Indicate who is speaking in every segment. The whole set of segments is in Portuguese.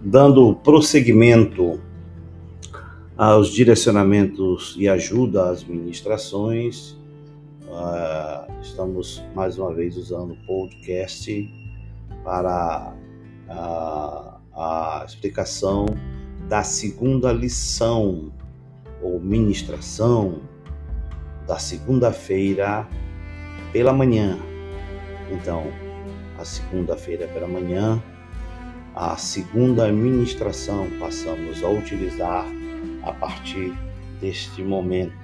Speaker 1: dando prosseguimento aos direcionamentos e ajuda às ministrações, uh, estamos mais uma vez usando o podcast para a, a explicação da segunda lição ou ministração da segunda-feira pela manhã. Então, a segunda-feira pela manhã, a segunda ministração passamos a utilizar a partir deste momento.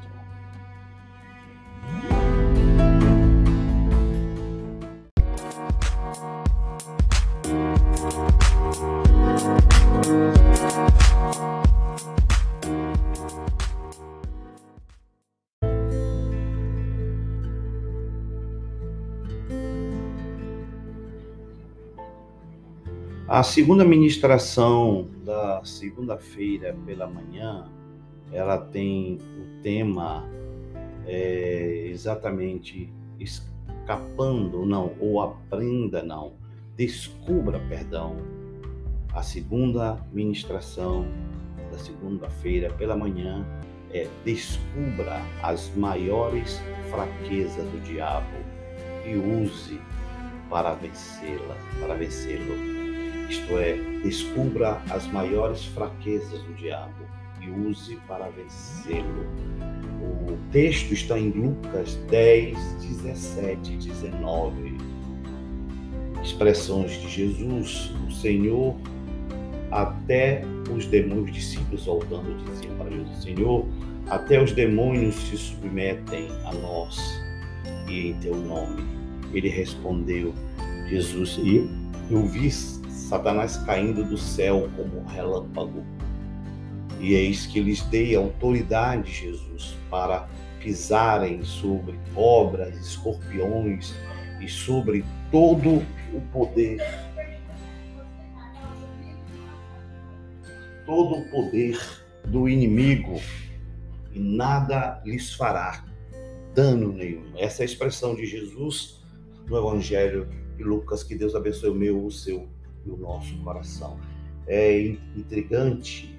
Speaker 1: A segunda ministração da segunda-feira pela manhã, ela tem o tema é, exatamente escapando, não, ou aprenda, não, descubra, perdão. A segunda ministração da segunda-feira pela manhã é descubra as maiores fraquezas do diabo e use para vencê-la, para vencê-lo isto é, descubra as maiores fraquezas do diabo e use para vencê-lo. O texto está em Lucas 10, 17 e 19. Expressões de Jesus, o Senhor, até os demônios, discípulos voltando diziam para Jesus: Senhor, até os demônios se submetem a nós e em teu nome. Ele respondeu, Jesus, e eu vi Satanás caindo do céu como relâmpago. E eis que lhes dei autoridade, Jesus, para pisarem sobre cobras, escorpiões e sobre todo o poder. Todo o poder do inimigo e nada lhes fará dano nenhum. Essa é a expressão de Jesus no Evangelho de Lucas. Que Deus abençoe o meu, o seu e o nosso coração. É intrigante,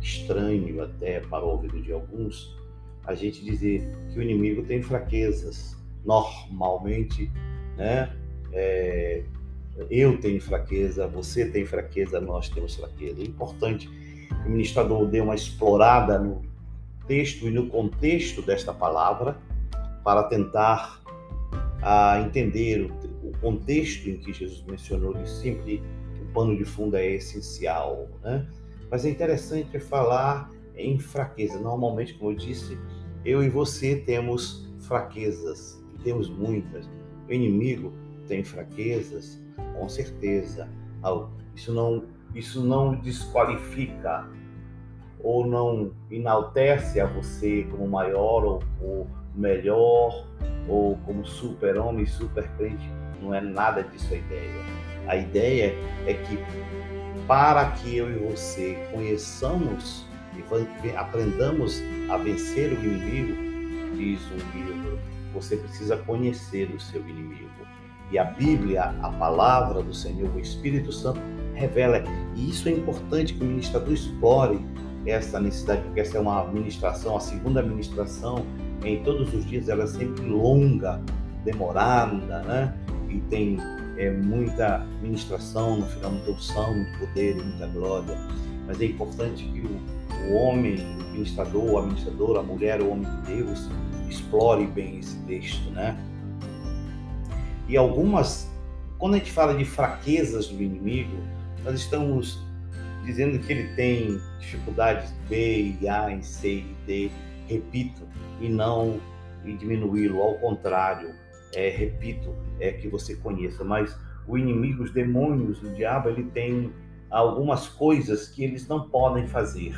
Speaker 1: estranho até para o ouvido de alguns, a gente dizer que o inimigo tem fraquezas. Normalmente, né? É, eu tenho fraqueza, você tem fraqueza, nós temos fraqueza. É importante que o ministrador dê uma explorada no texto e no contexto desta palavra para tentar a ah, entender o, contexto em que Jesus mencionou de sempre pano de fundo é essencial, né? Mas é interessante falar em fraqueza. Normalmente, como eu disse, eu e você temos fraquezas, temos muitas. O inimigo tem fraquezas, com certeza. Isso não, isso não desqualifica ou não enaltece a você como maior ou, ou melhor ou como super-homem, super-crente. Não é nada disso a ideia a ideia é que para que eu e você conheçamos e aprendamos a vencer o inimigo, diz um livro, você precisa conhecer o seu inimigo. E a Bíblia, a palavra do Senhor, o Espírito Santo, revela. E isso é importante que o ministrador explore essa necessidade, porque essa é uma administração, a segunda administração, em todos os dias, ela é sempre longa, demorada, né? E tem é, muita ministração, no final muita unção, muito poder, muita glória. Mas é importante que o, o homem, o ministrador, a ministradora, a mulher, o homem de Deus, explore bem esse texto, né? E algumas, quando a gente fala de fraquezas do inimigo, nós estamos dizendo que ele tem dificuldades B, e A, em C e D, repito, e não diminuí-lo, ao contrário, é, repito, é que você conheça, mas o inimigo, os demônios, o diabo, ele tem algumas coisas que eles não podem fazer,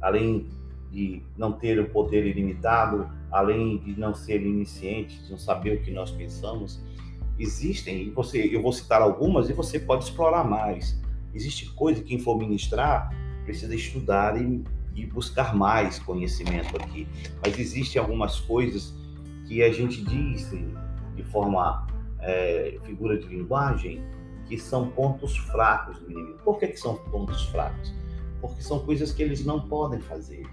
Speaker 1: além de não ter o poder ilimitado, além de não ser iniciante, de não saber o que nós pensamos, existem, você, eu vou citar algumas e você pode explorar mais. Existe coisa que quem for ministrar precisa estudar e, e buscar mais conhecimento aqui. Mas existem algumas coisas que a gente diz de forma é, figura de linguagem que são pontos fracos do inimigo. Por que, que são pontos fracos? Porque são coisas que eles não podem fazer.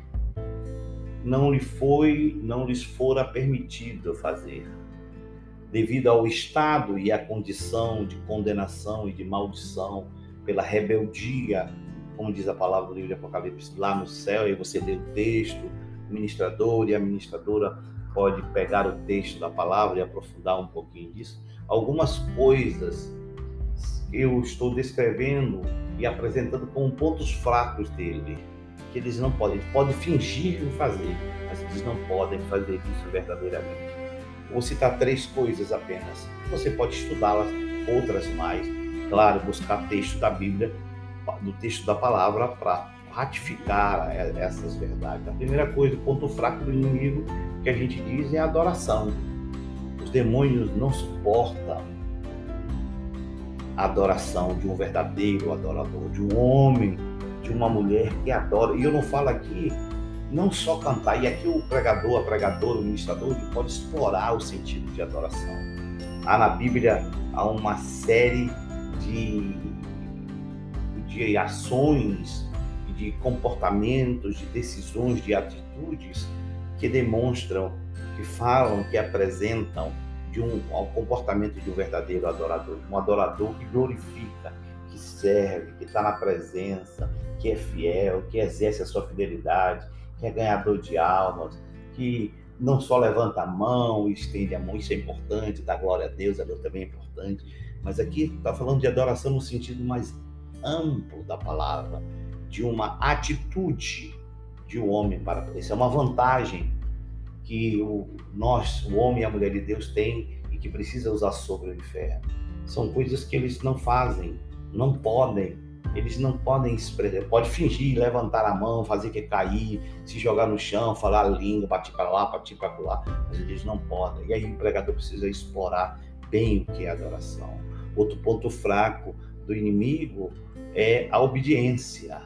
Speaker 1: Não lhe foi, não lhes fora permitido fazer. Devido ao estado e à condição de condenação e de maldição pela rebeldia, como diz a palavra do livro de Apocalipse, lá no céu, e você lê o texto, o ministrador e a ministradora pode pegar o texto da palavra e aprofundar um pouquinho disso. Algumas coisas que eu estou descrevendo e apresentando como pontos fracos dele, que eles não podem, podem fingir fazer, mas eles não podem fazer isso verdadeiramente. Vou citar três coisas apenas. Você pode estudá-las, outras mais. Claro, buscar texto da Bíblia, do texto da palavra para ratificar essas verdades. A primeira coisa, o ponto fraco do inimigo que a gente diz é adoração. Os demônios não suportam a adoração de um verdadeiro adorador, de um homem, de uma mulher que adora. E eu não falo aqui não só cantar, e aqui o pregador, a pregadora, o ministrador, ele pode explorar o sentido de adoração. Há na Bíblia há uma série de, de ações, de comportamentos, de decisões, de atitudes que demonstram, que falam, que apresentam de um ao comportamento de um verdadeiro adorador, um adorador que glorifica, que serve, que está na presença, que é fiel, que exerce a sua fidelidade, que é ganhador de almas, que não só levanta a mão e estende a mão, isso é importante, dá glória a Deus, a Deus também é importante, mas aqui está falando de adoração no sentido mais amplo da palavra, de uma atitude de um homem para isso é uma vantagem que o, nós, o homem e a mulher de Deus têm e que precisa usar sobre o inferno. São coisas que eles não fazem, não podem eles não podem expressar, pode fingir, levantar a mão, fazer que cair, se jogar no chão, falar a língua, partir para lá, partir para lá, mas eles não podem. E aí o pregador precisa explorar bem o que é adoração. Outro ponto fraco do inimigo é a obediência.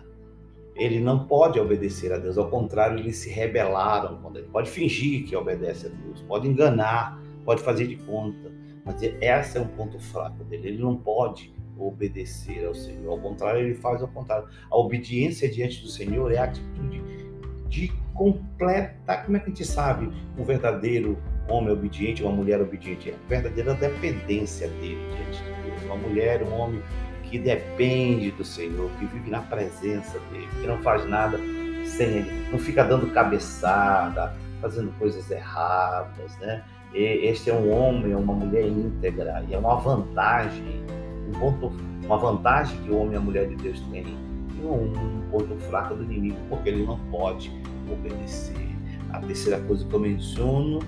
Speaker 1: Ele não pode obedecer a Deus, ao contrário, eles se rebelaram. Ele pode fingir que obedece a Deus, pode enganar, pode fazer de conta, mas esse é um ponto fraco dele. Ele não pode obedecer ao Senhor. Ao contrário, ele faz ao contrário. A obediência diante do Senhor é a atitude de completa. Como é que a gente sabe um verdadeiro homem obediente, uma mulher obediente? É a verdadeira dependência dele diante de Deus. Uma mulher, um homem que depende do Senhor, que vive na presença dele, que não faz nada sem ele, não fica dando cabeçada, fazendo coisas erradas, né? E este é um homem, é uma mulher íntegra e é uma vantagem um ponto, uma vantagem que o homem e a mulher de Deus têm e um, ponto fraco do inimigo, porque ele não pode obedecer. A terceira coisa que eu menciono,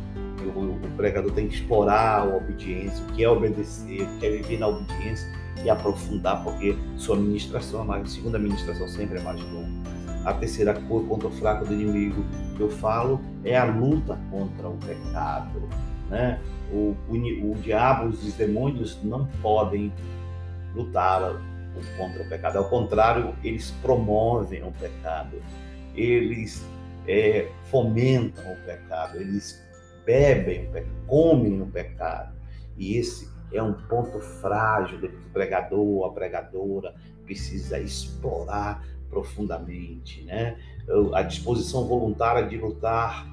Speaker 1: o pregador tem que explorar a obediência, o que é obedecer, o que é viver na obediência e aprofundar, porque sua ministração, a segunda ministração sempre é mais longa. A terceira coisa, ponto fraco do inimigo que eu falo é a luta contra o pecado. Né? O, o, o diabo, os demônios não podem lutar contra o pecado. Ao contrário, eles promovem o pecado, eles é, fomentam o pecado, eles bebem o pecado, comem o pecado. E esse é um ponto frágil que o pregador, a pregadora precisa explorar profundamente, né? A disposição voluntária de lutar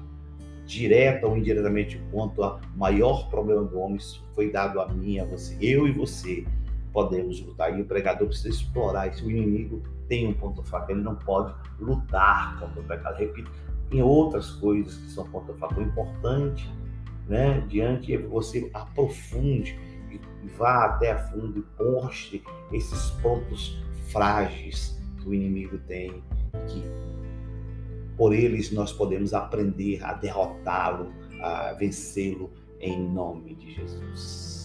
Speaker 1: direta ou indiretamente contra o maior problema do homem foi dado a mim, a você, eu e você podemos lutar. E o pregador precisa explorar isso. O inimigo tem um ponto fraco, ele não pode lutar contra o pecado. Repito, tem outras coisas que são ponto fraco. O importante, né, diante é você aprofunde e vá até a fundo e mostre esses pontos frágeis que o inimigo tem, que por eles nós podemos aprender a derrotá-lo, a vencê-lo em nome de Jesus.